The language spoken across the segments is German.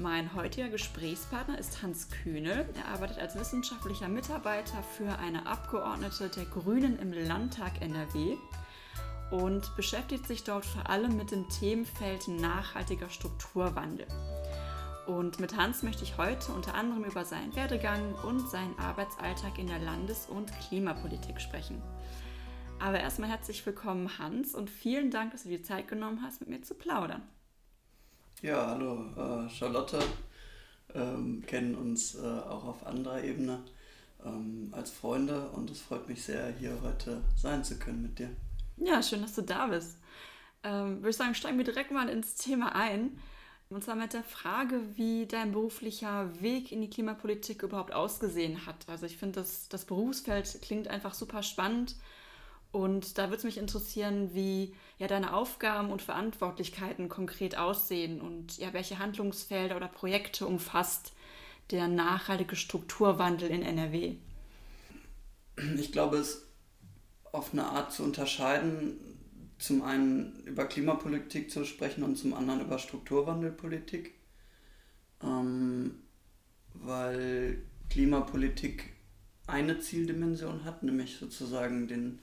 Mein heutiger Gesprächspartner ist Hans Kühnel. Er arbeitet als wissenschaftlicher Mitarbeiter für eine Abgeordnete der Grünen im Landtag NRW und beschäftigt sich dort vor allem mit dem Themenfeld nachhaltiger Strukturwandel. Und mit Hans möchte ich heute unter anderem über seinen Werdegang und seinen Arbeitsalltag in der Landes- und Klimapolitik sprechen. Aber erstmal herzlich willkommen, Hans, und vielen Dank, dass du dir Zeit genommen hast, mit mir zu plaudern. Ja, hallo, äh, Charlotte. Ähm, kennen uns äh, auch auf anderer Ebene ähm, als Freunde und es freut mich sehr, hier heute sein zu können mit dir. Ja, schön, dass du da bist. Ähm, würde ich sagen, steigen wir direkt mal ins Thema ein. Und zwar mit der Frage, wie dein beruflicher Weg in die Klimapolitik überhaupt ausgesehen hat. Also ich finde, das, das Berufsfeld klingt einfach super spannend. Und da würde es mich interessieren, wie ja deine Aufgaben und Verantwortlichkeiten konkret aussehen und ja, welche Handlungsfelder oder Projekte umfasst der nachhaltige Strukturwandel in NRW. Ich glaube, es auf eine Art zu unterscheiden, zum einen über Klimapolitik zu sprechen und zum anderen über Strukturwandelpolitik, ähm, weil Klimapolitik eine Zieldimension hat, nämlich sozusagen den,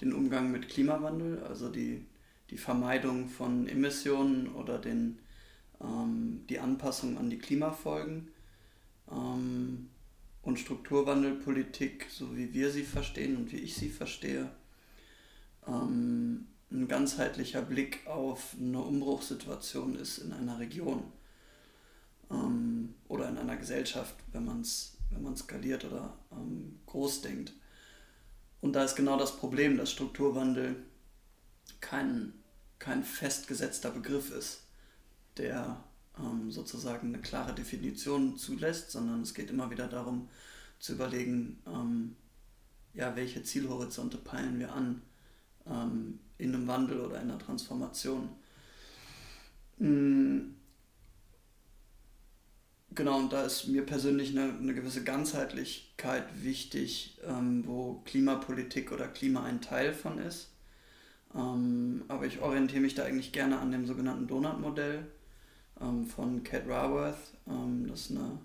den Umgang mit Klimawandel, also die, die Vermeidung von Emissionen oder den, ähm, die Anpassung an die Klimafolgen. Ähm, und Strukturwandelpolitik, so wie wir sie verstehen und wie ich sie verstehe, ähm, ein ganzheitlicher Blick auf eine Umbruchssituation ist in einer Region ähm, oder in einer Gesellschaft, wenn man es wenn skaliert oder ähm, groß denkt. Und da ist genau das Problem, dass Strukturwandel kein, kein festgesetzter Begriff ist, der ähm, sozusagen eine klare Definition zulässt, sondern es geht immer wieder darum zu überlegen, ähm, ja, welche Zielhorizonte peilen wir an ähm, in einem Wandel oder in einer Transformation. Mhm. Genau, und da ist mir persönlich eine, eine gewisse Ganzheitlichkeit wichtig, ähm, wo Klimapolitik oder Klima ein Teil von ist. Ähm, aber ich orientiere mich da eigentlich gerne an dem sogenannten Donut-Modell ähm, von Cat Raworth. Ähm, das ist eine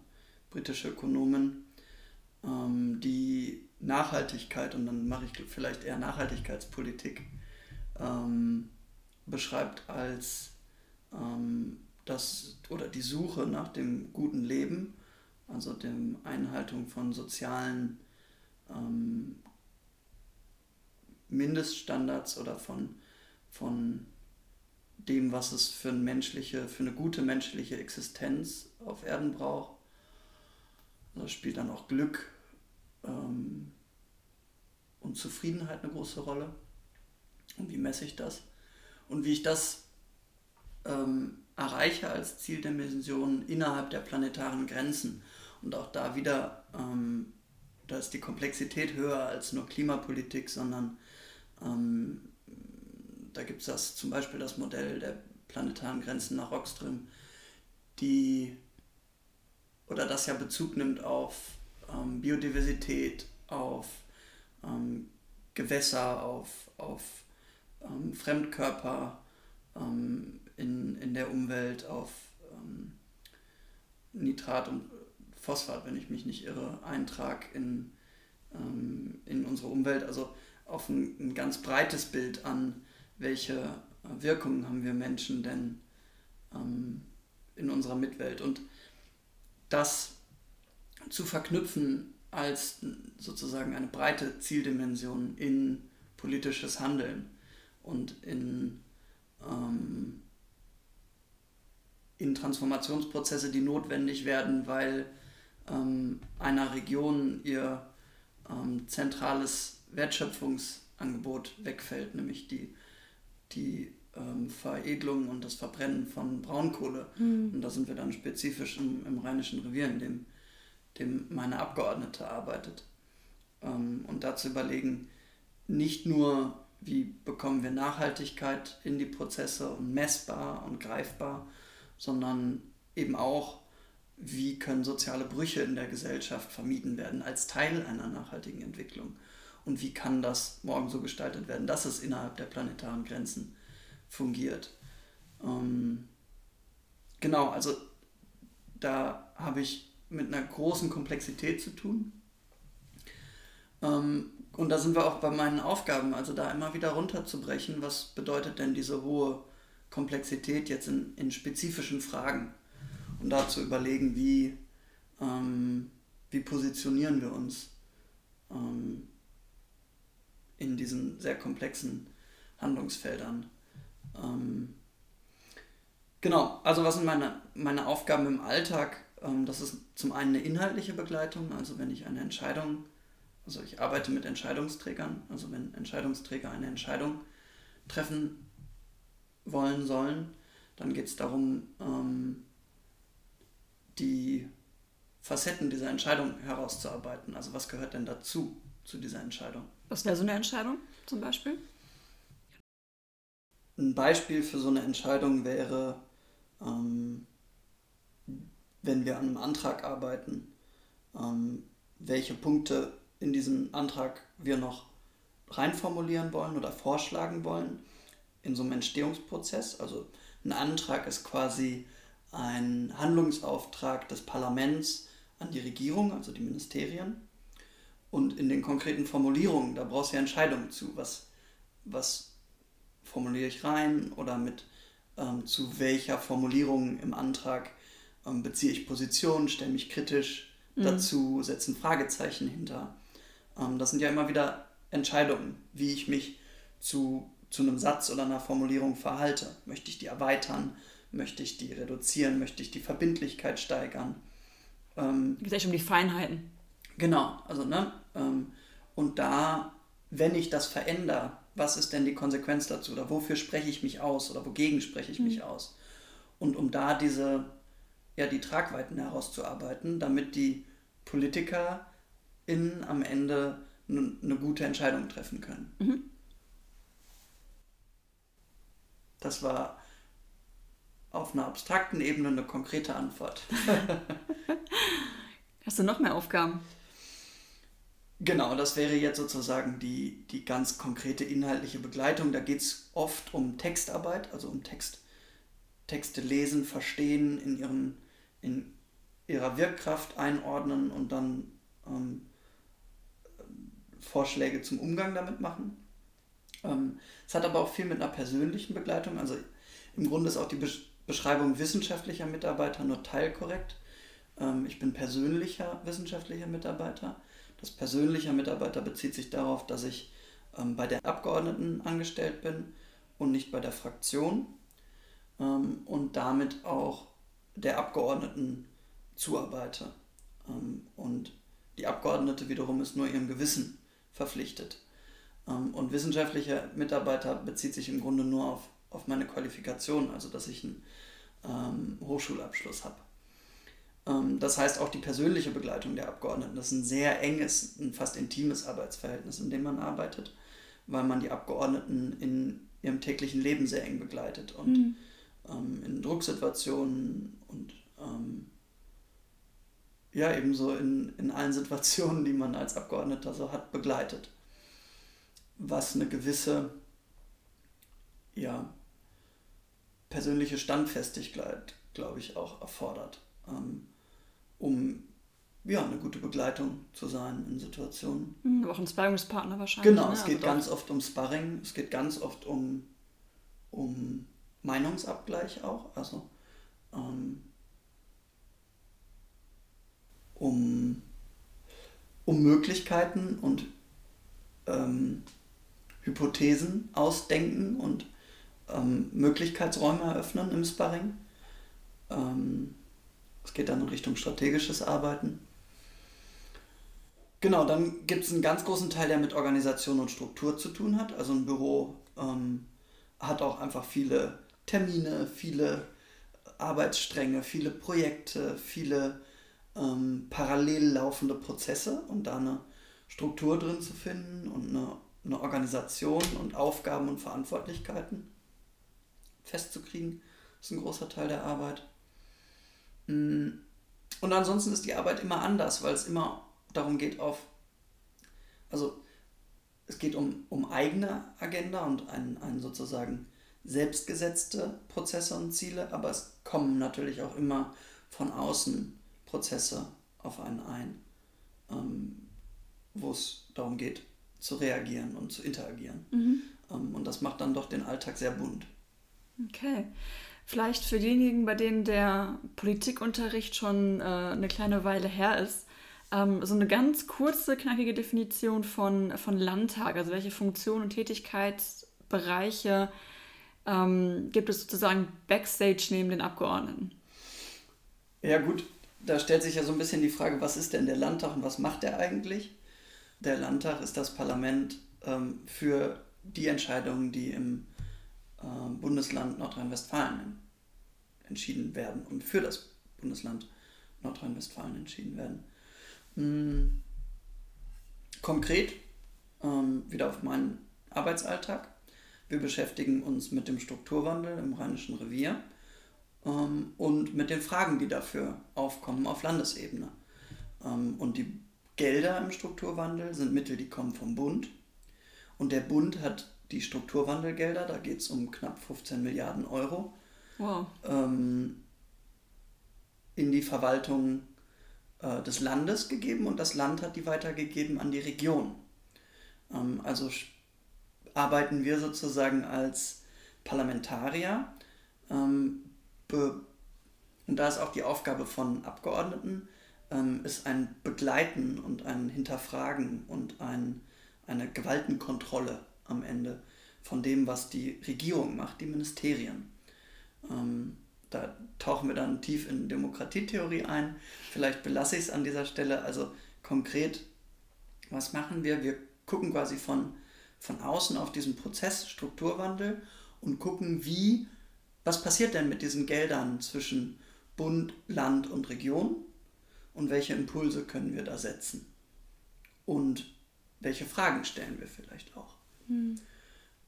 britische Ökonomin, ähm, die Nachhaltigkeit, und dann mache ich vielleicht eher Nachhaltigkeitspolitik, ähm, beschreibt als das oder die Suche nach dem guten Leben, also der Einhaltung von sozialen ähm, Mindeststandards oder von, von dem, was es für eine menschliche, für eine gute menschliche Existenz auf Erden braucht. Da spielt dann auch Glück ähm, und Zufriedenheit eine große Rolle. Und wie messe ich das? Und wie ich das ähm, erreiche als Zieldimension innerhalb der planetaren Grenzen. Und auch da wieder, ähm, da ist die Komplexität höher als nur Klimapolitik, sondern ähm, da gibt es das zum Beispiel das Modell der planetaren Grenzen nach Rockström, die oder das ja Bezug nimmt auf ähm, Biodiversität, auf ähm, Gewässer, auf, auf ähm, Fremdkörper, ähm, in, in der Umwelt auf ähm, Nitrat und Phosphat, wenn ich mich nicht irre, Eintrag in, ähm, in unsere Umwelt, also auf ein, ein, ganz breites Bild an, welche Wirkungen haben wir Menschen denn ähm, in unserer Mitwelt. Und das zu verknüpfen als sozusagen eine breite Zieldimension in politisches Handeln und in ähm, in Transformationsprozesse, die notwendig werden, weil ähm, einer Region ihr ähm, zentrales Wertschöpfungsangebot wegfällt, nämlich die, die ähm, Veredelung und das Verbrennen von Braunkohle. Mhm. Und da sind wir dann spezifisch im, im Rheinischen Revier, in dem, dem meine Abgeordnete arbeitet. Ähm, und dazu überlegen, nicht nur, wie bekommen wir Nachhaltigkeit in die Prozesse und messbar und greifbar, sondern eben auch, wie können soziale Brüche in der Gesellschaft vermieden werden als Teil einer nachhaltigen Entwicklung und wie kann das morgen so gestaltet werden, dass es innerhalb der planetaren Grenzen fungiert. Ähm, genau, also da habe ich mit einer großen Komplexität zu tun. Ähm, und da sind wir auch bei meinen Aufgaben, also da immer wieder runterzubrechen, was bedeutet denn diese hohe Komplexität jetzt in, in spezifischen Fragen und da zu überlegen, wie, ähm, wie positionieren wir uns ähm, in diesen sehr komplexen Handlungsfeldern. Ähm, genau, also was sind meine, meine Aufgaben im Alltag? Ähm, das ist zum einen eine inhaltliche Begleitung, also wenn ich eine Entscheidung, also ich arbeite mit Entscheidungsträgern, also wenn Entscheidungsträger eine Entscheidung treffen wollen sollen, dann geht es darum, ähm, die Facetten dieser Entscheidung herauszuarbeiten. Also was gehört denn dazu, zu dieser Entscheidung? Was wäre so eine Entscheidung zum Beispiel? Ein Beispiel für so eine Entscheidung wäre, ähm, wenn wir an einem Antrag arbeiten, ähm, welche Punkte in diesem Antrag wir noch reinformulieren wollen oder vorschlagen wollen in so einem Entstehungsprozess. Also ein Antrag ist quasi ein Handlungsauftrag des Parlaments an die Regierung, also die Ministerien. Und in den konkreten Formulierungen, da brauchst du ja Entscheidungen zu. Was, was formuliere ich rein oder mit ähm, zu welcher Formulierung im Antrag ähm, beziehe ich Position, stelle mich kritisch mhm. dazu, setze ein Fragezeichen hinter. Ähm, das sind ja immer wieder Entscheidungen, wie ich mich zu, zu einem Satz oder einer Formulierung verhalte. Möchte ich die erweitern? Möchte ich die reduzieren? Möchte ich die Verbindlichkeit steigern? Ähm, Geht echt um die Feinheiten. Genau, also ne, ähm, und da, wenn ich das verändere, was ist denn die Konsequenz dazu? Oder wofür spreche ich mich aus? Oder wogegen spreche ich mhm. mich aus? Und um da diese, ja, die Tragweiten herauszuarbeiten, damit die Politiker in am Ende eine gute Entscheidung treffen können. Mhm. Das war auf einer abstrakten Ebene eine konkrete Antwort. Hast du noch mehr Aufgaben? Genau, das wäre jetzt sozusagen die, die ganz konkrete inhaltliche Begleitung. Da geht es oft um Textarbeit, also um Text, Texte lesen, verstehen, in, ihren, in ihrer Wirkkraft einordnen und dann ähm, Vorschläge zum Umgang damit machen. Ähm, es hat aber auch viel mit einer persönlichen Begleitung. Also im Grunde ist auch die Beschreibung wissenschaftlicher Mitarbeiter nur teilkorrekt. Ähm, ich bin persönlicher wissenschaftlicher Mitarbeiter. Das persönliche Mitarbeiter bezieht sich darauf, dass ich ähm, bei der Abgeordneten angestellt bin und nicht bei der Fraktion und damit auch der Abgeordneten zuarbeite. Und die Abgeordnete wiederum ist nur ihrem Gewissen verpflichtet. Ähm, und wissenschaftlicher Mitarbeiter bezieht sich im Grunde nur auf, auf meine Qualifikation, also dass ich einen ähm, Hochschulabschluss habe. Ähm, das heißt auch die persönliche Begleitung der Abgeordneten. Das ist ein sehr enges, ein fast intimes Arbeitsverhältnis, in dem man arbeitet, weil man die Abgeordneten in ihrem täglichen Leben sehr eng begleitet und mhm. ähm, in Drucksituationen und ähm, ja, ebenso in, in allen Situationen, die man als Abgeordneter so hat, begleitet. Was eine gewisse ja, persönliche Standfestigkeit, glaube ich, auch erfordert. Ähm, um ja, eine gute Begleitung zu sein in Situationen. Mhm, auch ein Sparringspartner wahrscheinlich. Genau, ne? es geht also ganz oft um Sparring, es geht ganz oft um, um Meinungsabgleich auch, also ähm, um, um Möglichkeiten und ähm, Hypothesen ausdenken und ähm, Möglichkeitsräume eröffnen im Sparring. Ähm, es geht dann in Richtung strategisches Arbeiten. Genau, dann gibt es einen ganz großen Teil, der mit Organisation und Struktur zu tun hat. Also ein Büro ähm, hat auch einfach viele Termine, viele Arbeitsstränge, viele Projekte, viele ähm, parallel laufende Prozesse und da eine Struktur drin zu finden und eine, eine Organisation und Aufgaben und Verantwortlichkeiten festzukriegen, ist ein großer Teil der Arbeit. Mm. Und ansonsten ist die Arbeit immer anders, weil es immer darum geht auf, also es geht um, um eigene Agenda und ein, ein sozusagen selbstgesetzte Prozesse und Ziele, aber es kommen natürlich auch immer von außen Prozesse auf einen ein, ähm, wo es darum geht, zu reagieren und zu interagieren. Mhm. Ähm, und das macht dann doch den Alltag sehr bunt. Okay. Vielleicht für diejenigen, bei denen der Politikunterricht schon äh, eine kleine Weile her ist, ähm, so eine ganz kurze, knackige Definition von, von Landtag, also welche Funktionen und Tätigkeitsbereiche ähm, gibt es sozusagen Backstage neben den Abgeordneten? Ja gut, da stellt sich ja so ein bisschen die Frage, was ist denn der Landtag und was macht er eigentlich? Der Landtag ist das Parlament ähm, für die Entscheidungen, die im äh, Bundesland Nordrhein-Westfalen entschieden werden und für das Bundesland Nordrhein-Westfalen entschieden werden. Hm. Konkret, ähm, wieder auf meinen Arbeitsalltag. Wir beschäftigen uns mit dem Strukturwandel im Rheinischen Revier ähm, und mit den Fragen, die dafür aufkommen auf Landesebene. Ähm, und die Gelder im Strukturwandel sind Mittel, die kommen vom Bund. Und der Bund hat die Strukturwandelgelder, da geht es um knapp 15 Milliarden Euro, wow. ähm, in die Verwaltung äh, des Landes gegeben und das Land hat die weitergegeben an die Region. Ähm, also arbeiten wir sozusagen als Parlamentarier. Ähm, und da ist auch die Aufgabe von Abgeordneten, ähm, ist ein Begleiten und ein Hinterfragen und ein, eine Gewaltenkontrolle am Ende von dem, was die Regierung macht, die Ministerien. Ähm, da tauchen wir dann tief in Demokratietheorie ein. Vielleicht belasse ich es an dieser Stelle. Also konkret, was machen wir? Wir gucken quasi von, von außen auf diesen Prozess Strukturwandel und gucken, wie, was passiert denn mit diesen Geldern zwischen Bund, Land und Region und welche Impulse können wir da setzen und welche Fragen stellen wir vielleicht auch. Hm.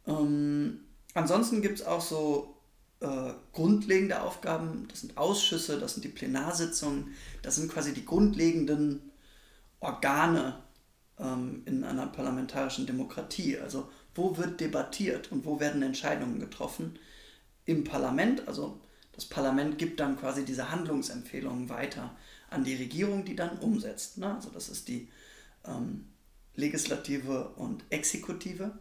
Ähm, ansonsten gibt es auch so äh, grundlegende Aufgaben, das sind Ausschüsse, das sind die Plenarsitzungen, das sind quasi die grundlegenden Organe ähm, in einer parlamentarischen Demokratie. Also wo wird debattiert und wo werden Entscheidungen getroffen? Im Parlament, also das Parlament gibt dann quasi diese Handlungsempfehlungen weiter an die Regierung, die dann umsetzt. Ne? Also das ist die ähm, Legislative und Exekutive.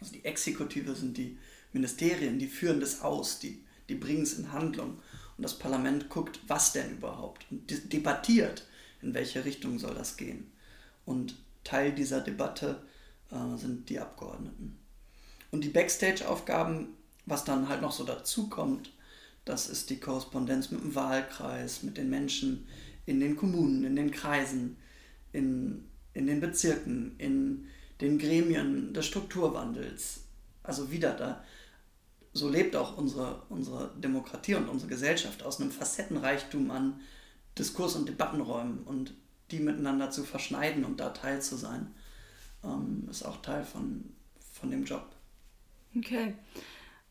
Also die Exekutive sind die Ministerien, die führen das aus, die, die bringen es in Handlung. Und das Parlament guckt, was denn überhaupt und debattiert, in welche Richtung soll das gehen. Und Teil dieser Debatte äh, sind die Abgeordneten. Und die Backstage-Aufgaben, was dann halt noch so dazu kommt, das ist die Korrespondenz mit dem Wahlkreis, mit den Menschen in den Kommunen, in den Kreisen, in, in den Bezirken, in den Gremien des Strukturwandels. Also wieder da. So lebt auch unsere, unsere Demokratie und unsere Gesellschaft aus einem Facettenreichtum an Diskurs- und Debattenräumen und die miteinander zu verschneiden und da Teil zu sein, ähm, ist auch Teil von, von dem Job. Okay.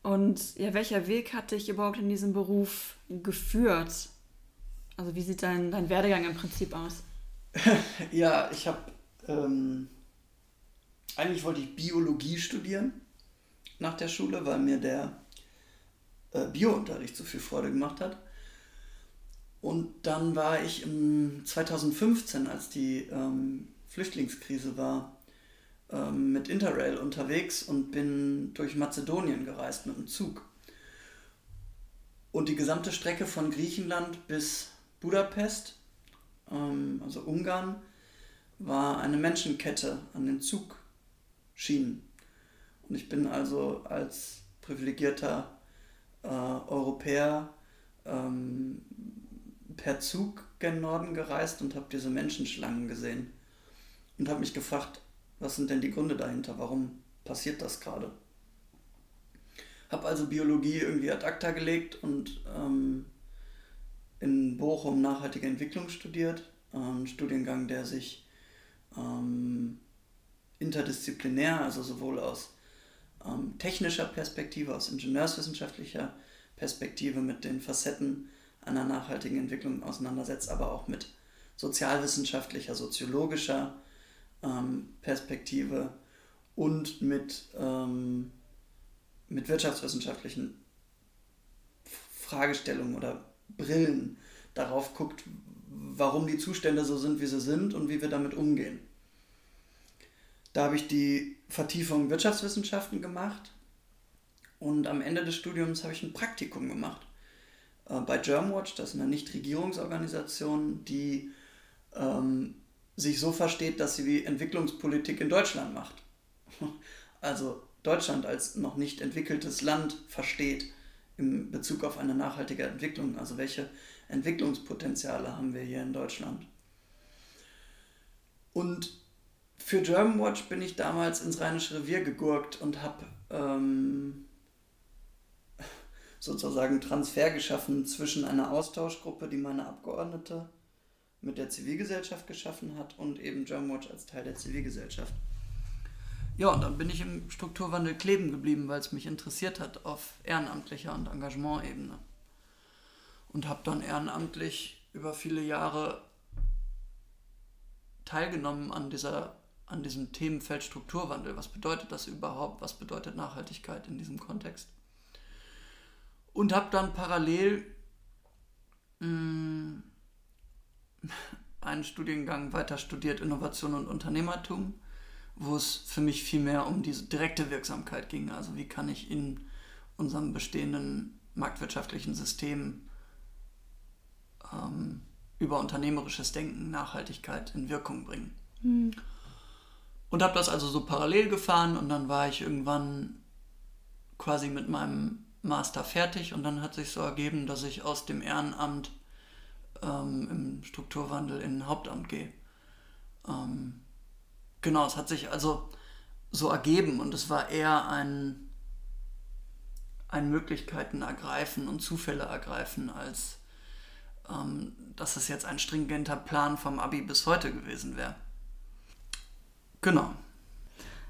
Und ja, welcher Weg hat dich überhaupt in diesen Beruf geführt? Also wie sieht dein, dein Werdegang im Prinzip aus? ja, ich habe ähm, eigentlich wollte ich Biologie studieren nach der Schule, weil mir der äh, Biounterricht so viel Freude gemacht hat. Und dann war ich im 2015, als die ähm, Flüchtlingskrise war, ähm, mit Interrail unterwegs und bin durch Mazedonien gereist mit dem Zug. Und die gesamte Strecke von Griechenland bis Budapest, ähm, also Ungarn, war eine Menschenkette an den Zug Schienen. Und ich bin also als privilegierter äh, Europäer ähm, per Zug gen Norden gereist und habe diese Menschenschlangen gesehen und habe mich gefragt, was sind denn die Gründe dahinter? Warum passiert das gerade? Habe also Biologie irgendwie ad acta gelegt und ähm, in Bochum nachhaltige Entwicklung studiert, ein Studiengang, der sich ähm, interdisziplinär, also sowohl aus ähm, technischer Perspektive, aus ingenieurswissenschaftlicher Perspektive mit den Facetten einer nachhaltigen Entwicklung auseinandersetzt, aber auch mit sozialwissenschaftlicher, soziologischer ähm, Perspektive und mit, ähm, mit wirtschaftswissenschaftlichen Fragestellungen oder Brillen darauf guckt, warum die Zustände so sind, wie sie sind und wie wir damit umgehen. Da habe ich die Vertiefung Wirtschaftswissenschaften gemacht und am Ende des Studiums habe ich ein Praktikum gemacht äh, bei Germanwatch, das ist eine Nichtregierungsorganisation, die ähm, sich so versteht, dass sie die Entwicklungspolitik in Deutschland macht. Also Deutschland als noch nicht entwickeltes Land versteht in Bezug auf eine nachhaltige Entwicklung. Also welche Entwicklungspotenziale haben wir hier in Deutschland? Und für Germanwatch bin ich damals ins Rheinische Revier gegurkt und habe ähm, sozusagen Transfer geschaffen zwischen einer Austauschgruppe, die meine Abgeordnete mit der Zivilgesellschaft geschaffen hat und eben Germanwatch als Teil der Zivilgesellschaft. Ja, und dann bin ich im Strukturwandel kleben geblieben, weil es mich interessiert hat auf ehrenamtlicher und Engagementebene. Und habe dann ehrenamtlich über viele Jahre teilgenommen an, dieser, an diesem Themenfeld Strukturwandel. Was bedeutet das überhaupt? Was bedeutet Nachhaltigkeit in diesem Kontext? Und habe dann parallel mh, mm, einen Studiengang weiter studiert, Innovation und Unternehmertum wo es für mich viel mehr um diese direkte Wirksamkeit ging. Also wie kann ich in unserem bestehenden marktwirtschaftlichen System ähm, über unternehmerisches Denken Nachhaltigkeit in Wirkung bringen. Mhm. Und habe das also so parallel gefahren und dann war ich irgendwann quasi mit meinem Master fertig und dann hat sich so ergeben, dass ich aus dem Ehrenamt ähm, im Strukturwandel in ein Hauptamt gehe. Ähm, Genau, es hat sich also so ergeben und es war eher ein, ein Möglichkeiten ergreifen und Zufälle ergreifen, als ähm, dass es jetzt ein stringenter Plan vom Abi bis heute gewesen wäre. Genau.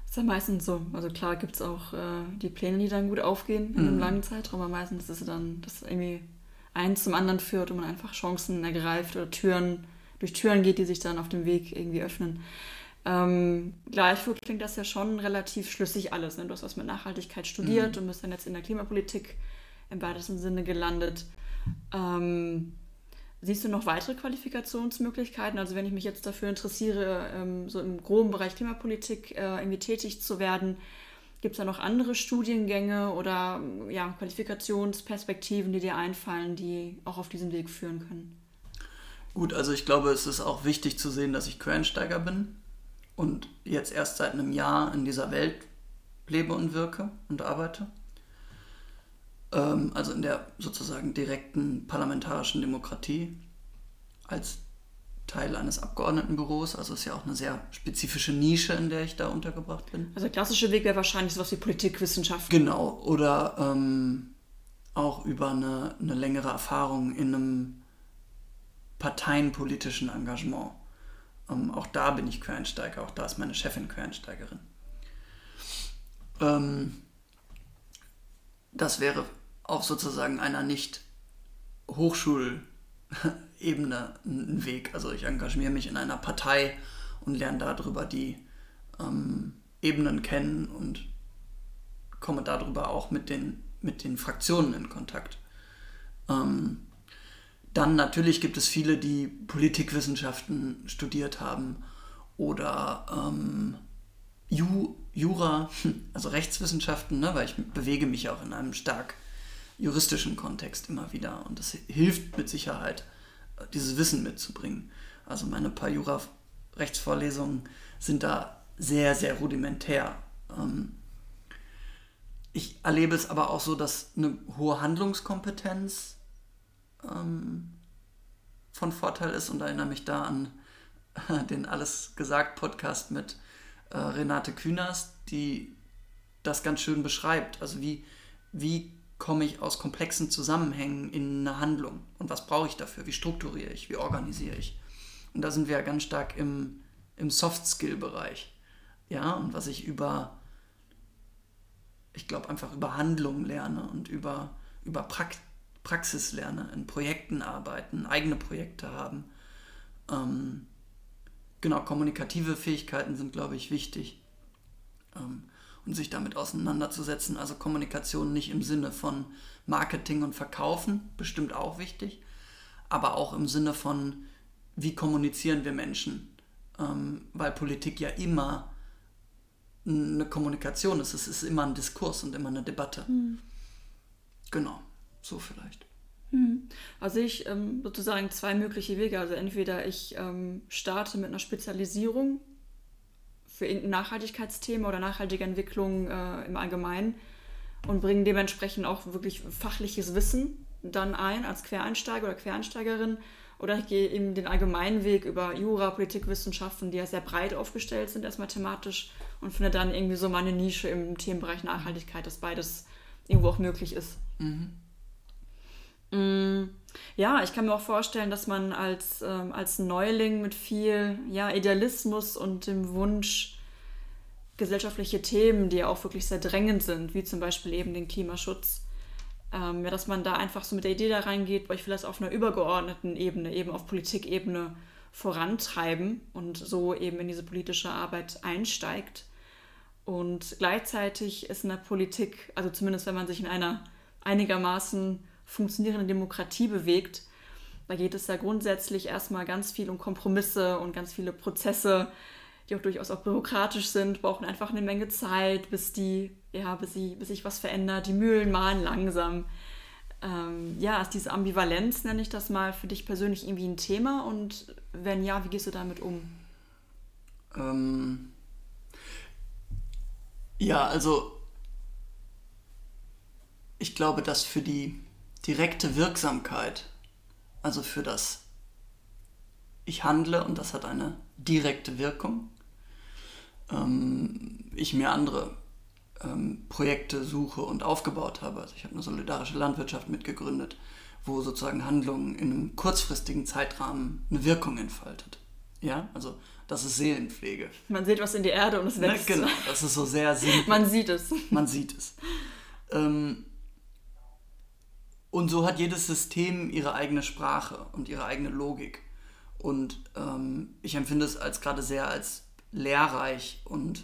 Das ist ja meistens so. Also klar gibt es auch äh, die Pläne, die dann gut aufgehen in einem mhm. langen Zeitraum, aber meistens ist es dann, dass irgendwie eins zum anderen führt und man einfach Chancen ergreift oder Türen, durch Türen geht, die sich dann auf dem Weg irgendwie öffnen. Ähm, gleichwohl klingt das ja schon relativ schlüssig alles. Ne? Du hast was mit Nachhaltigkeit studiert mhm. und bist dann jetzt in der Klimapolitik im weitesten Sinne gelandet. Ähm, siehst du noch weitere Qualifikationsmöglichkeiten? Also wenn ich mich jetzt dafür interessiere, ähm, so im groben Bereich Klimapolitik äh, irgendwie tätig zu werden, gibt es da noch andere Studiengänge oder ja, Qualifikationsperspektiven, die dir einfallen, die auch auf diesen Weg führen können? Gut, also ich glaube, es ist auch wichtig zu sehen, dass ich Quereinsteiger bin und jetzt erst seit einem Jahr in dieser Welt lebe und wirke und arbeite. Ähm, also in der sozusagen direkten parlamentarischen Demokratie als Teil eines Abgeordnetenbüros. Also ist ja auch eine sehr spezifische Nische, in der ich da untergebracht bin. Also der klassische Weg wäre wahrscheinlich sowas wie Politikwissenschaft. Genau, oder ähm, auch über eine, eine längere Erfahrung in einem parteienpolitischen Engagement. Ähm, auch da bin ich Quereinsteiger, auch da ist meine Chefin Quereinsteigerin. Ähm, das wäre auf sozusagen einer nicht Hochschulebene ein Weg. Also ich engagiere mich in einer Partei und lerne darüber die ähm, Ebenen kennen und komme darüber auch mit den, mit den Fraktionen in Kontakt. Ähm, dann natürlich gibt es viele, die Politikwissenschaften studiert haben oder ähm, Ju, Jura, also Rechtswissenschaften, ne, weil ich bewege mich auch in einem stark juristischen Kontext immer wieder und das hilft mit Sicherheit, dieses Wissen mitzubringen. Also meine paar Jura-Rechtsvorlesungen sind da sehr, sehr rudimentär. Ähm, ich erlebe es aber auch so, dass eine hohe Handlungskompetenz ähm, von Vorteil ist und erinnere mich da an den Alles gesagt Podcast mit äh, Renate Künast, die das ganz schön beschreibt. Also wie, wie komme ich aus komplexen Zusammenhängen in eine Handlung? Und was brauche ich dafür? Wie strukturiere ich? Wie organisiere ich? Und da sind wir ja ganz stark im, im Soft-Skill-Bereich. Ja, und was ich über, ich glaube, einfach über Handlungen lerne und über, über Prakt Praxis lerne, in Projekten arbeiten, eigene Projekte haben. Ähm, genau, kommunikative Fähigkeiten sind, glaube ich, wichtig. Ähm, und sich damit auseinanderzusetzen. Also Kommunikation nicht im Sinne von Marketing und Verkaufen, bestimmt auch wichtig, aber auch im Sinne von, wie kommunizieren wir Menschen. Ähm, weil Politik ja immer eine Kommunikation ist. Es ist immer ein Diskurs und immer eine Debatte. Mhm. Genau, so vielleicht. Hm. Also ich ähm, sozusagen zwei mögliche Wege. Also entweder ich ähm, starte mit einer Spezialisierung für irgendein Nachhaltigkeitsthema oder nachhaltige Entwicklung äh, im Allgemeinen und bringe dementsprechend auch wirklich fachliches Wissen dann ein als Quereinsteiger oder Quereinsteigerin. Oder ich gehe eben den allgemeinen Weg über Jura, Politikwissenschaften, die ja sehr breit aufgestellt sind, erstmal thematisch und finde dann irgendwie so meine Nische im Themenbereich Nachhaltigkeit, dass beides irgendwo auch möglich ist. Mhm. Mm, ja, ich kann mir auch vorstellen, dass man als, ähm, als Neuling mit viel ja, Idealismus und dem Wunsch, gesellschaftliche Themen, die ja auch wirklich sehr drängend sind, wie zum Beispiel eben den Klimaschutz, ähm, ja, dass man da einfach so mit der Idee da reingeht, ich will das auf einer übergeordneten Ebene, eben auf Politikebene vorantreiben und so eben in diese politische Arbeit einsteigt. Und gleichzeitig ist in der Politik, also zumindest wenn man sich in einer einigermaßen funktionierenden Demokratie bewegt, da geht es ja grundsätzlich erstmal ganz viel um Kompromisse und ganz viele Prozesse, die auch durchaus auch bürokratisch sind, brauchen einfach eine Menge Zeit, bis die, ja, bis, sie, bis sich was verändert. Die Mühlen mahlen langsam. Ähm, ja, ist diese Ambivalenz, nenne ich das mal, für dich persönlich irgendwie ein Thema? Und wenn ja, wie gehst du damit um? Ähm, ja, also ich glaube, dass für die direkte Wirksamkeit, also für das ich handle und das hat eine direkte Wirkung, ähm, ich mir andere ähm, Projekte suche und aufgebaut habe. Also ich habe eine solidarische Landwirtschaft mitgegründet, wo sozusagen Handlung in einem kurzfristigen Zeitrahmen eine Wirkung entfaltet. Ja, also das ist Seelenpflege. Man sieht was in die Erde und es ne, wächst. Ja, genau, das ist so sehr simpel. Man sieht es. Man sieht es. Ähm, und so hat jedes System ihre eigene Sprache und ihre eigene Logik. Und ähm, ich empfinde es als gerade sehr als lehrreich und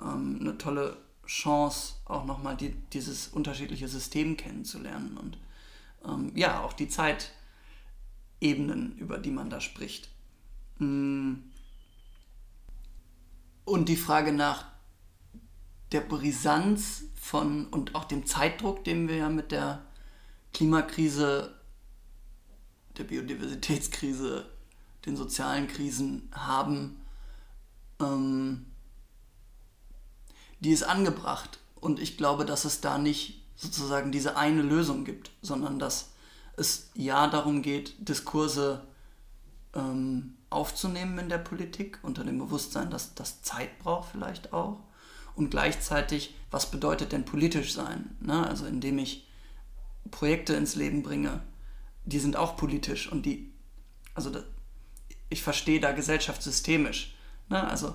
ähm, eine tolle Chance, auch nochmal die, dieses unterschiedliche System kennenzulernen und ähm, ja, auch die Zeitebenen, über die man da spricht. Mm. Und die Frage nach der Brisanz von und auch dem Zeitdruck, den wir ja mit der Klimakrise, der Biodiversitätskrise, den sozialen Krisen haben, ähm, die ist angebracht. Und ich glaube, dass es da nicht sozusagen diese eine Lösung gibt, sondern dass es ja darum geht, Diskurse ähm, aufzunehmen in der Politik, unter dem Bewusstsein, dass das Zeit braucht vielleicht auch. Und gleichzeitig, was bedeutet denn politisch sein? Ne? Also indem ich Projekte ins Leben bringe, die sind auch politisch und die, also das, ich verstehe da gesellschaftssystemisch. Ne? Also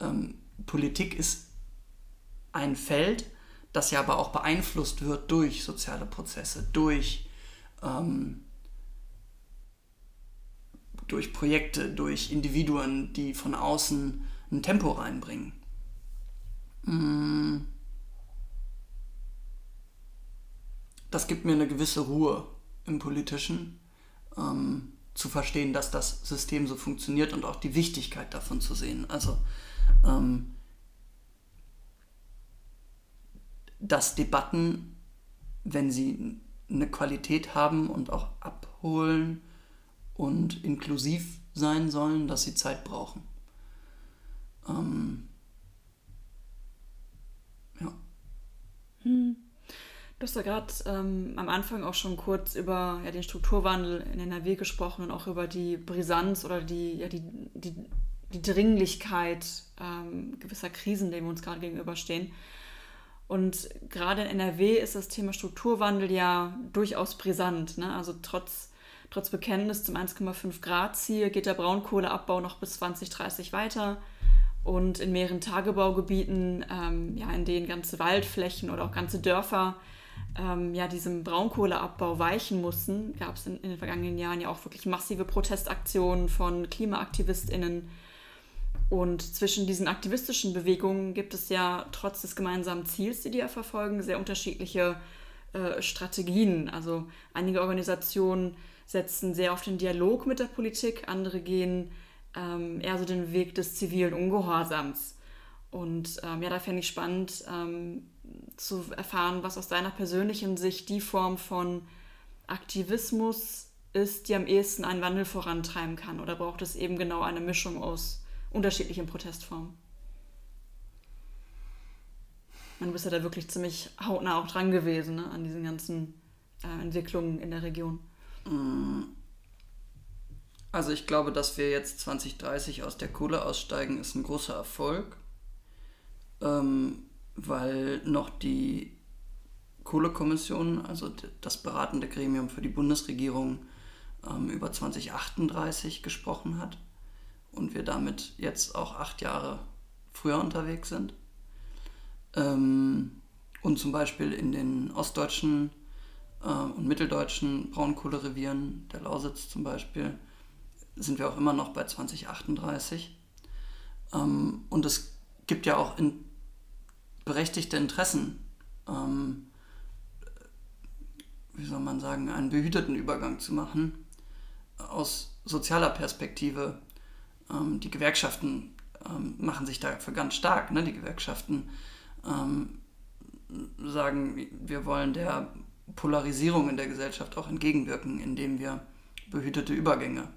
ähm, Politik ist ein Feld, das ja aber auch beeinflusst wird durch soziale Prozesse, durch, ähm, durch Projekte, durch Individuen, die von außen ein Tempo reinbringen. Mm. Das gibt mir eine gewisse Ruhe im Politischen. Ähm, zu verstehen, dass das System so funktioniert und auch die Wichtigkeit davon zu sehen. Also, ähm, dass Debatten, wenn sie eine Qualität haben und auch abholen und inklusiv sein sollen, dass sie Zeit brauchen. Ähm, ja. Hm. Du hast ja gerade ähm, am Anfang auch schon kurz über ja, den Strukturwandel in NRW gesprochen und auch über die Brisanz oder die, ja, die, die, die Dringlichkeit ähm, gewisser Krisen, denen wir uns gerade gegenüberstehen. Und gerade in NRW ist das Thema Strukturwandel ja durchaus brisant. Ne? Also trotz, trotz Bekenntnis zum 1,5 Grad Ziel geht der Braunkohleabbau noch bis 2030 weiter. Und in mehreren Tagebaugebieten, ähm, ja, in denen ganze Waldflächen oder auch ganze Dörfer ähm, ja, diesem Braunkohleabbau weichen mussten, gab es in, in, den vergangenen Jahren ja auch wirklich massive Protestaktionen von KlimaaktivistInnen. Und zwischen diesen aktivistischen Bewegungen gibt es ja trotz des gemeinsamen Ziels, die die ja verfolgen, sehr unterschiedliche äh, Strategien. Also einige Organisationen setzen sehr auf den Dialog mit der Politik, andere gehen ähm, eher so den Weg des zivilen Ungehorsams. Und ähm, ja, da fände ich spannend ähm, zu erfahren, was aus deiner persönlichen Sicht die Form von Aktivismus ist, die am ehesten einen Wandel vorantreiben kann. Oder braucht es eben genau eine Mischung aus unterschiedlichen Protestformen? Du bist ja da wirklich ziemlich hautnah auch dran gewesen ne, an diesen ganzen äh, Entwicklungen in der Region. Mm. Also ich glaube, dass wir jetzt 2030 aus der Kohle aussteigen, ist ein großer Erfolg, ähm, weil noch die Kohlekommission, also das beratende Gremium für die Bundesregierung, ähm, über 2038 gesprochen hat und wir damit jetzt auch acht Jahre früher unterwegs sind. Ähm, und zum Beispiel in den ostdeutschen äh, und mitteldeutschen Braunkohlerevieren, der Lausitz zum Beispiel, sind wir auch immer noch bei 2038. Ähm, und es gibt ja auch in berechtigte Interessen, ähm, wie soll man sagen, einen behüteten Übergang zu machen aus sozialer Perspektive. Ähm, die Gewerkschaften ähm, machen sich dafür ganz stark. Ne? Die Gewerkschaften ähm, sagen, wir wollen der Polarisierung in der Gesellschaft auch entgegenwirken, indem wir behütete Übergänge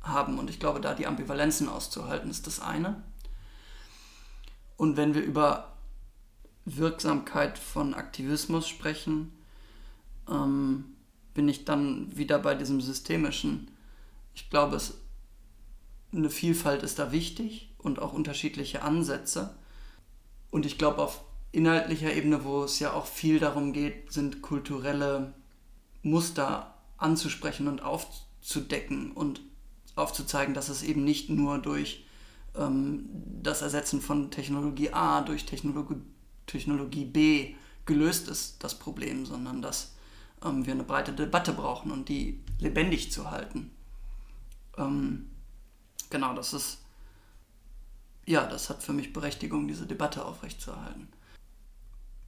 haben. Und ich glaube, da die Ambivalenzen auszuhalten, ist das eine. Und wenn wir über Wirksamkeit von Aktivismus sprechen, ähm, bin ich dann wieder bei diesem systemischen. Ich glaube, es, eine Vielfalt ist da wichtig und auch unterschiedliche Ansätze. Und ich glaube, auf inhaltlicher Ebene, wo es ja auch viel darum geht, sind kulturelle Muster anzusprechen und aufzudecken und aufzuzeigen, dass es eben nicht nur durch ähm, das Ersetzen von Technologie A durch Technologie, Technologie B gelöst ist, das Problem, sondern dass ähm, wir eine breite Debatte brauchen und die lebendig zu halten. Ähm, genau, das ist, ja, das hat für mich Berechtigung, diese Debatte aufrechtzuerhalten.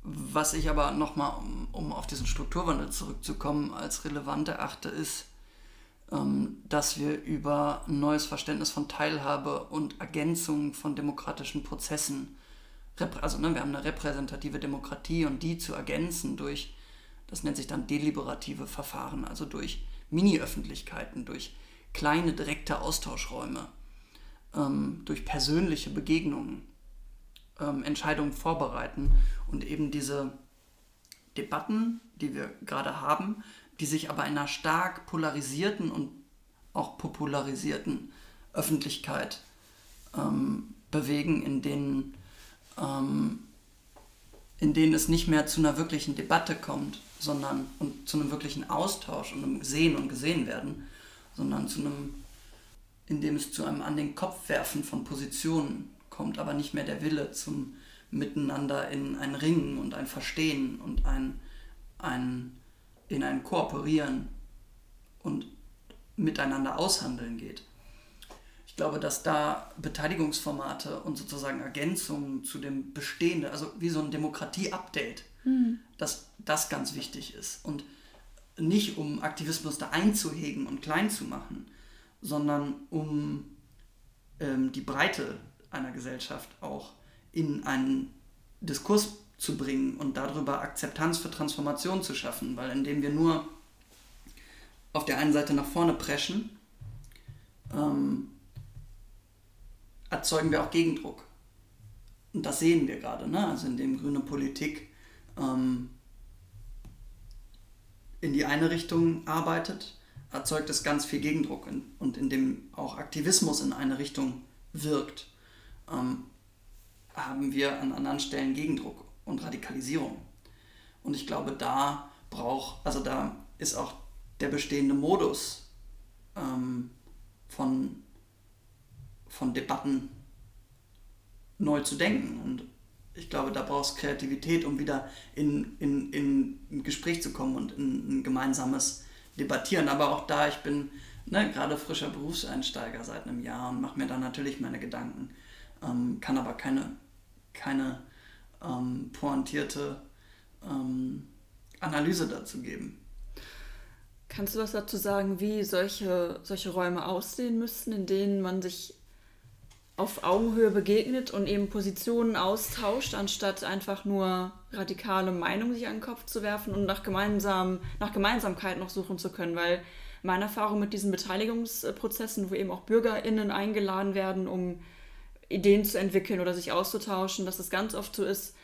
Was ich aber nochmal, um, um auf diesen Strukturwandel zurückzukommen, als relevant erachte, ist, ähm, dass wir über ein neues Verständnis von Teilhabe und Ergänzung von demokratischen Prozessen, also ne, wir haben eine repräsentative Demokratie und die zu ergänzen durch, das nennt sich dann deliberative Verfahren, also durch Mini-Öffentlichkeiten, durch kleine direkte Austauschräume, ähm, durch persönliche Begegnungen, ähm, Entscheidungen vorbereiten und eben diese Debatten, die wir gerade haben, die sich aber in einer stark polarisierten und auch popularisierten Öffentlichkeit ähm, bewegen, in denen, ähm, in denen es nicht mehr zu einer wirklichen Debatte kommt, sondern und zu einem wirklichen Austausch und einem Sehen und Gesehen werden, sondern zu einem, in dem es zu einem an den Kopf werfen von Positionen kommt, aber nicht mehr der Wille zum Miteinander in ein Ringen und ein Verstehen und ein, ein in ein Kooperieren und miteinander aushandeln geht. Ich glaube, dass da Beteiligungsformate und sozusagen Ergänzungen zu dem Bestehenden, also wie so ein Demokratie-Update, mhm. dass das ganz wichtig ist. Und nicht um Aktivismus da einzuhegen und klein zu machen, sondern um ähm, die Breite einer Gesellschaft auch in einen Diskurs zu bringen und darüber Akzeptanz für Transformation zu schaffen, weil indem wir nur auf der einen Seite nach vorne preschen, ähm, erzeugen wir auch Gegendruck. Und das sehen wir gerade, ne? also indem grüne Politik ähm, in die eine Richtung arbeitet, erzeugt es ganz viel Gegendruck und, und indem auch Aktivismus in eine Richtung wirkt, ähm, haben wir an anderen Stellen Gegendruck und Radikalisierung. Und ich glaube, da braucht, also da ist auch der bestehende Modus ähm, von, von Debatten neu zu denken. Und ich glaube, da brauchst Kreativität, um wieder in, in, in ein Gespräch zu kommen und in ein gemeinsames Debattieren. Aber auch da, ich bin ne, gerade frischer Berufseinsteiger seit einem Jahr und mache mir da natürlich meine Gedanken, ähm, kann aber keine, keine ähm, pointierte ähm, Analyse dazu geben. Kannst du was dazu sagen, wie solche, solche Räume aussehen müssten, in denen man sich auf Augenhöhe begegnet und eben Positionen austauscht, anstatt einfach nur radikale Meinungen sich an den Kopf zu werfen und nach, gemeinsam, nach Gemeinsamkeit noch suchen zu können. Weil meine Erfahrung mit diesen Beteiligungsprozessen, wo eben auch BürgerInnen eingeladen werden, um Ideen zu entwickeln oder sich auszutauschen, dass es ganz oft so ist,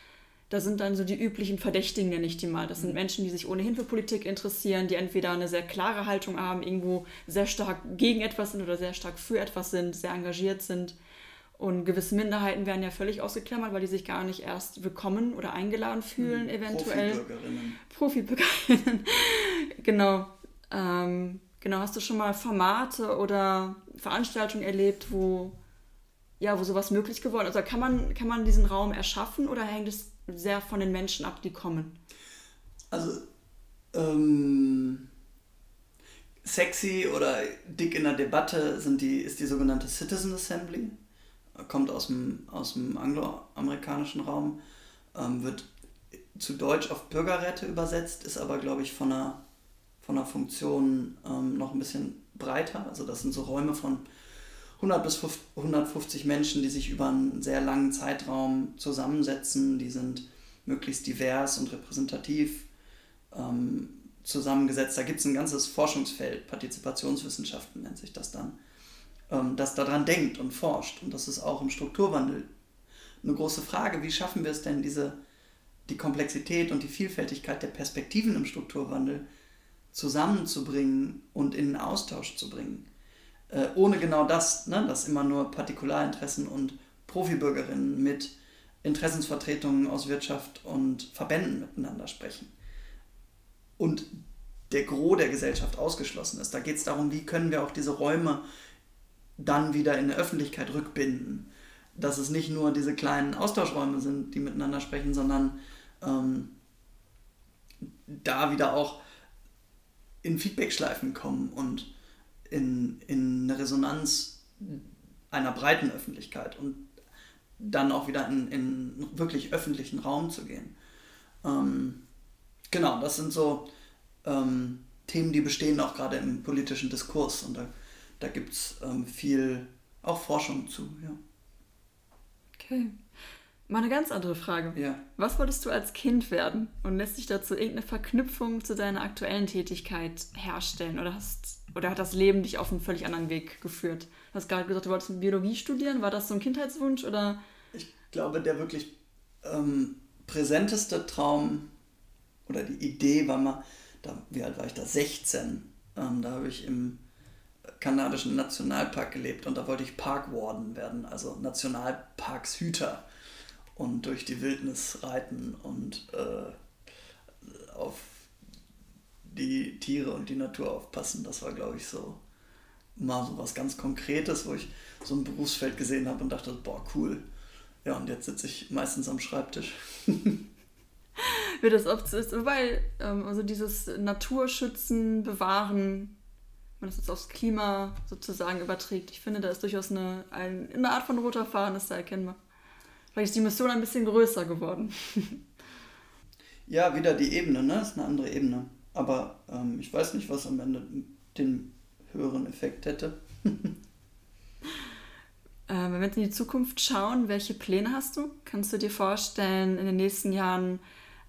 da sind dann so die üblichen Verdächtigen, nenne ich die mal. Das sind mhm. Menschen, die sich ohnehin für Politik interessieren, die entweder eine sehr klare Haltung haben, irgendwo sehr stark gegen etwas sind oder sehr stark für etwas sind, sehr engagiert sind. Und gewisse Minderheiten werden ja völlig ausgeklammert, weil die sich gar nicht erst willkommen oder eingeladen fühlen, mhm. eventuell. Profibürgerinnen. Profibürgerinnen. genau. Ähm, genau, hast du schon mal Formate oder Veranstaltungen erlebt, wo ja, wo sowas möglich geworden ist? Also kann man, kann man diesen Raum erschaffen oder hängt es sehr von den Menschen ab, die kommen? Also, ähm, sexy oder dick in der Debatte sind die, ist die sogenannte Citizen Assembly. Kommt aus dem, aus dem angloamerikanischen Raum, ähm, wird zu Deutsch auf Bürgerräte übersetzt, ist aber, glaube ich, von einer, von einer Funktion ähm, noch ein bisschen breiter. Also das sind so Räume von 100 bis 150 Menschen, die sich über einen sehr langen Zeitraum zusammensetzen. Die sind möglichst divers und repräsentativ ähm, zusammengesetzt. Da gibt es ein ganzes Forschungsfeld, Partizipationswissenschaften nennt sich das dann, ähm, das daran denkt und forscht. Und das ist auch im Strukturwandel eine große Frage. Wie schaffen wir es denn, diese, die Komplexität und die Vielfältigkeit der Perspektiven im Strukturwandel zusammenzubringen und in einen Austausch zu bringen? äh, ohne genau das, ne, dass immer nur Partikularinteressen und Profibürgerinnen mit Interessensvertretungen aus Wirtschaft und Verbänden miteinander sprechen. Und der Gros der Gesellschaft ausgeschlossen ist. Da geht es darum, wie können wir auch diese Räume dann wieder in der Öffentlichkeit rückbinden. Dass es nicht nur diese kleinen Austauschräume sind, die miteinander sprechen, sondern ähm, da wieder auch in Feedbackschleifen kommen und in, in eine Resonanz einer breiten Öffentlichkeit und dann auch wieder in, in wirklich öffentlichen Raum zu gehen. Ähm, genau, das sind so ähm, Themen, die bestehen auch gerade im politischen Diskurs und da, da gibt es ähm, viel auch Forschung zu. Ja. Okay. Mal eine ganz andere Frage. Ja. Was wolltest du als Kind werden? Und lässt sich dazu irgendeine Verknüpfung zu deiner aktuellen Tätigkeit herstellen? Oder, hast, oder hat das Leben dich auf einen völlig anderen Weg geführt? Du hast gerade gesagt, du wolltest Biologie studieren. War das so ein Kindheitswunsch? Oder? Ich glaube, der wirklich ähm, präsenteste Traum oder die Idee war mal, da, wie alt war ich da? 16. Ähm, da habe ich im kanadischen Nationalpark gelebt und da wollte ich Parkwarden werden, also Nationalparkshüter und durch die Wildnis reiten und äh, auf die Tiere und die Natur aufpassen. Das war, glaube ich, so mal so was ganz Konkretes, wo ich so ein Berufsfeld gesehen habe und dachte, boah, cool. Ja, und jetzt sitze ich meistens am Schreibtisch. Wie das oft so ist, weil ähm, also dieses Naturschützen, Bewahren, man das jetzt aufs Klima sozusagen überträgt, ich finde, da ist durchaus eine, eine Art von roter Faden ist da erkennbar. Vielleicht ist die Mission ein bisschen größer geworden. ja, wieder die Ebene, ne? Das ist eine andere Ebene. Aber ähm, ich weiß nicht, was am Ende den höheren Effekt hätte. äh, wenn wir jetzt in die Zukunft schauen, welche Pläne hast du? Kannst du dir vorstellen, in den nächsten Jahren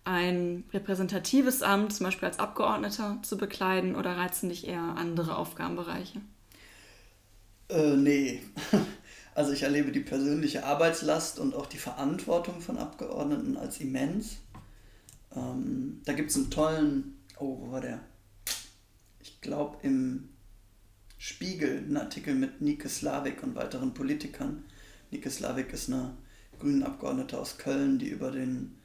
ein repräsentatives Amt, zum Beispiel als Abgeordneter, zu bekleiden oder reizen dich eher andere Aufgabenbereiche? Äh, nee. Also ich erlebe die persönliche Arbeitslast und auch die Verantwortung von Abgeordneten als immens. Ähm, da gibt es einen tollen, oh, wo war der? Ich glaube im Spiegel einen Artikel mit Nike Slavik und weiteren Politikern. Nike Slavik ist eine grüne Abgeordnete aus Köln, die über den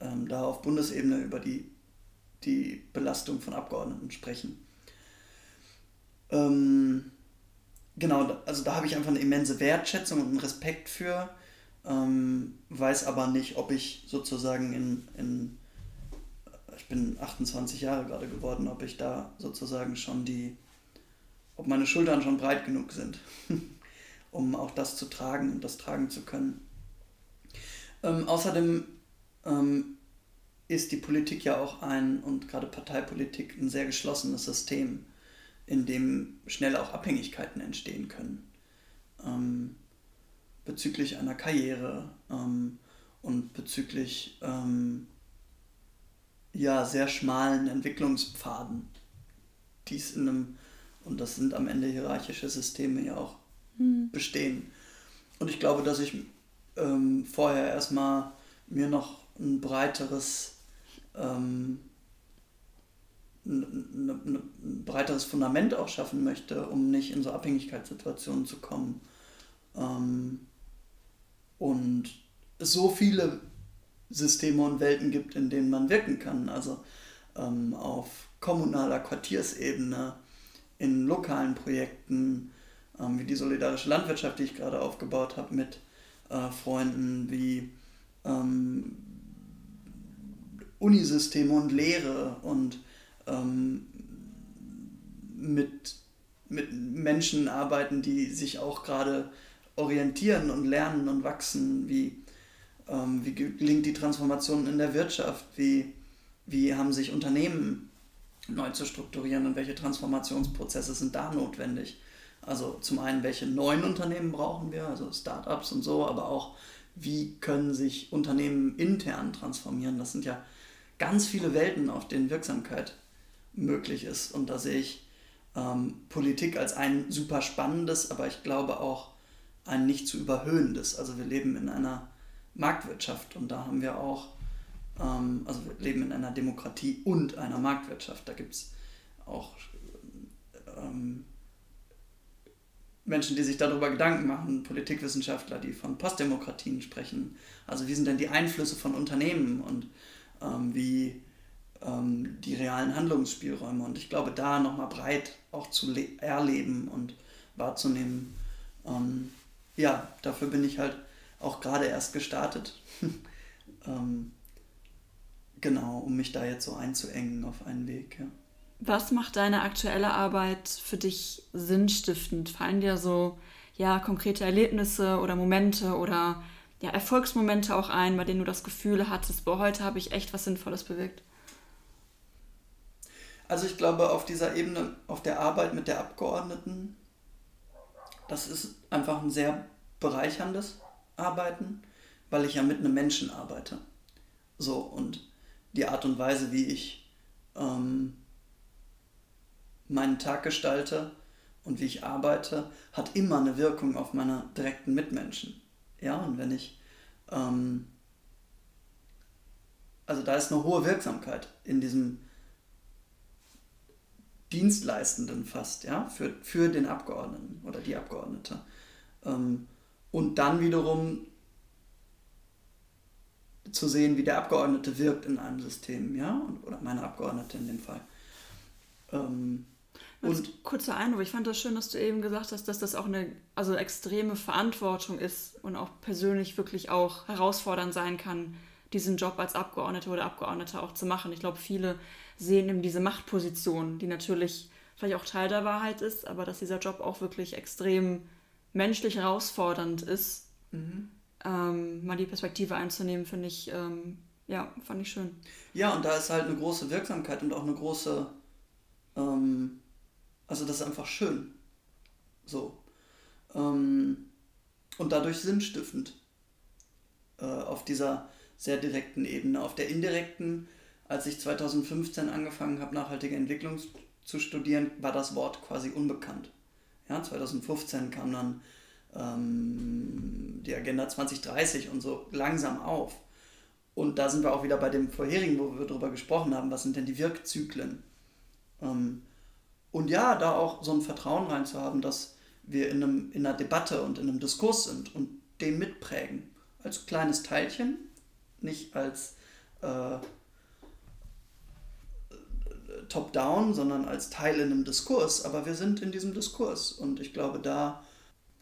ähm, da auf Bundesebene über die, die Belastung von Abgeordneten sprechen. Ähm, genau, also da habe ich einfach eine immense Wertschätzung und einen Respekt für, ähm, weiß aber nicht, ob ich sozusagen in, in, ich bin 28 Jahre gerade geworden, ob ich da sozusagen schon die, ob meine Schultern schon breit genug sind, um auch das zu tragen und das tragen zu können. Ähm, außerdem ähm, ist die Politik ja auch ein, und gerade Parteipolitik, ein sehr geschlossenes System in dem schnell auch Abhängigkeiten entstehen können. Ähm, bezüglich einer Karriere ähm, und bezüglich ähm, ja, sehr schmalen Entwicklungspfaden, die es in einem, und das sind am Ende hierarchische Systeme ja auch, mhm. bestehen. Und ich glaube, dass ich ähm, vorher erstmal mir noch ein breiteres ähm, ein, ein, breiteres Fundament auch schaffen möchte, um nicht in so Abhängigkeitssituationen zu kommen. Ähm, und es so viele Systeme und Welten gibt, in denen man wirken kann. Also ähm, auf kommunaler Quartiersebene, in lokalen Projekten, ähm, wie die solidarische Landwirtschaft, die ich gerade aufgebaut habe mit äh, Freunden, wie ähm, Unisysteme und Lehre und ähm, mit, mit Menschen arbeiten, die sich auch gerade orientieren und lernen und wachsen, wie, ähm, wie gelingt die Transformation in der Wirtschaft, wie, wie haben sich Unternehmen neu zu strukturieren und welche Transformationsprozesse sind da notwendig. Also zum einen, welche neuen Unternehmen brauchen wir, also Startups und so, aber auch, wie können sich Unternehmen intern transformieren. Das sind ja ganz viele Welten, auf denen Wirksamkeit möglich ist. Und da sehe ich ähm, Politik als ein super spannendes, aber ich glaube auch ein nicht zu überhöhendes. Also wir leben in einer Marktwirtschaft und da haben wir auch, ähm, also wir leben in einer Demokratie und einer Marktwirtschaft. Da gibt es auch ähm, Menschen, die sich darüber Gedanken machen, Politikwissenschaftler, die von Postdemokratien sprechen. Also wie sind denn die Einflüsse von Unternehmen und ähm, wie ähm, die realen Handlungsspielräume. Und ich glaube, da nochmal breit auch zu erleben und wahrzunehmen, ähm, ja, dafür bin ich halt auch gerade erst gestartet. ähm, genau, um mich da jetzt so einzuengen auf einen Weg. Ja. Was macht deine aktuelle Arbeit für dich sinnstiftend? Fallen dir so ja, konkrete Erlebnisse oder Momente oder ja, Erfolgsmomente auch ein, bei denen du das Gefühl hattest, boah, heute habe ich echt was Sinnvolles bewirkt? Also ich glaube, auf dieser Ebene, auf der Arbeit mit der Abgeordneten, das ist einfach ein sehr bereicherndes Arbeiten, weil ich ja mit einem Menschen arbeite. So, und die Art und Weise, wie ich ähm, meinen Tag gestalte und wie ich arbeite, hat immer eine Wirkung auf meine direkten Mitmenschen. Ja, und wenn ich, ähm, also da ist eine hohe Wirksamkeit in diesem Dienstleistenden fast, ja, für, für den Abgeordneten oder die Abgeordnete. Ähm, und dann wiederum zu sehen, wie der Abgeordnete wirkt in einem System, ja, oder meine Abgeordnete in dem Fall. Ähm, und kurzer Einwurf, ich fand das schön, dass du eben gesagt hast, dass das auch eine also extreme Verantwortung ist und auch persönlich wirklich auch herausfordernd sein kann, diesen Job als Abgeordnete oder Abgeordnete auch zu machen. Ich glaube, viele sehen eben diese Machtposition, die natürlich vielleicht auch Teil der Wahrheit ist, aber dass dieser Job auch wirklich extrem menschlich herausfordernd ist. Mhm. Ähm, mal die Perspektive einzunehmen, finde ich, ähm, ja, fand ich schön. Ja, und da ist halt eine große Wirksamkeit und auch eine große, ähm, also das ist einfach schön. So. Ähm, und dadurch sinnstiftend. Äh, auf dieser sehr direkten Ebene. Auf der indirekten als ich 2015 angefangen habe, nachhaltige Entwicklung zu studieren, war das Wort quasi unbekannt. Ja, 2015 kam dann ähm, die Agenda 2030 und so langsam auf. Und da sind wir auch wieder bei dem vorherigen, wo wir darüber gesprochen haben, was sind denn die Wirkzyklen. Ähm, und ja, da auch so ein Vertrauen reinzuhaben, dass wir in, einem, in einer Debatte und in einem Diskurs sind und den mitprägen. Als kleines Teilchen, nicht als äh, top-down, sondern als Teil in einem Diskurs. Aber wir sind in diesem Diskurs und ich glaube, da,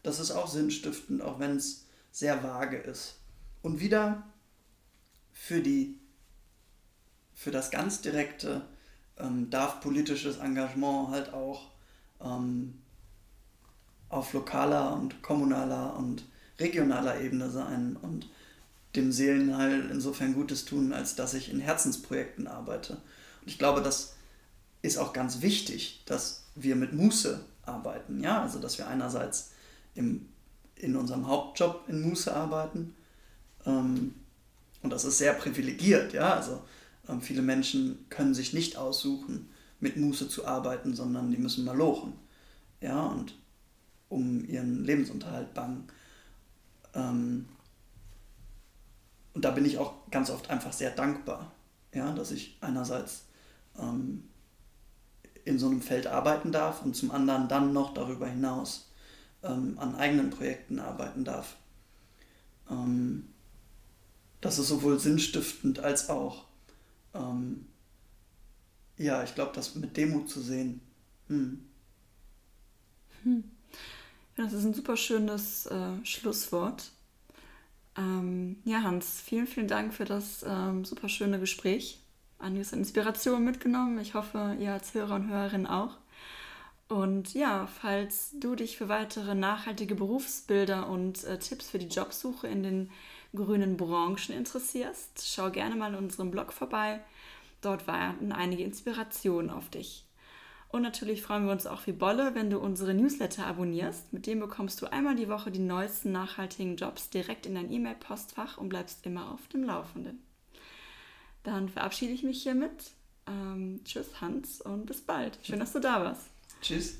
das ist auch sinnstiftend, auch wenn es sehr vage ist. Und wieder für, die, für das ganz direkte ähm, darf politisches Engagement halt auch ähm, auf lokaler und kommunaler und regionaler Ebene sein und dem Seelenheil insofern Gutes tun, als dass ich in Herzensprojekten arbeite. Und ich glaube, das ist auch ganz wichtig, dass wir mit Muße arbeiten. Ja, also dass wir einerseits im, in unserem Hauptjob in Muße arbeiten. Ähm, und das ist sehr privilegiert. Ja, also ähm, viele Menschen können sich nicht aussuchen, mit Muße zu arbeiten, sondern die müssen mal lochen. Ja, und um ihren Lebensunterhalt bangen. Ähm, und da bin ich auch ganz oft einfach sehr dankbar, ja, dass ich einerseits ähm, in so einem Feld arbeiten darf und zum anderen dann noch darüber hinaus ähm, an eigenen Projekten arbeiten darf. Ähm, das ist sowohl sinnstiftend als auch, ähm, ja, ich glaube, das mit Demut zu sehen. Hm. Hm. Ja, das ist ein super schönes äh, Schlusswort. Ähm, ja, Hans, vielen, vielen Dank für das ähm, super schöne Gespräch. Einiges an Inspiration mitgenommen. Ich hoffe, ihr als Hörer und Hörerin auch. Und ja, falls du dich für weitere nachhaltige Berufsbilder und äh, Tipps für die Jobsuche in den grünen Branchen interessierst, schau gerne mal in unserem Blog vorbei. Dort warten einige Inspirationen auf dich. Und natürlich freuen wir uns auch wie Bolle, wenn du unsere Newsletter abonnierst. Mit dem bekommst du einmal die Woche die neuesten nachhaltigen Jobs direkt in dein E-Mail-Postfach und bleibst immer auf dem Laufenden. Dann verabschiede ich mich hiermit. Ähm, tschüss Hans und bis bald. Schön, dass du da warst. Tschüss.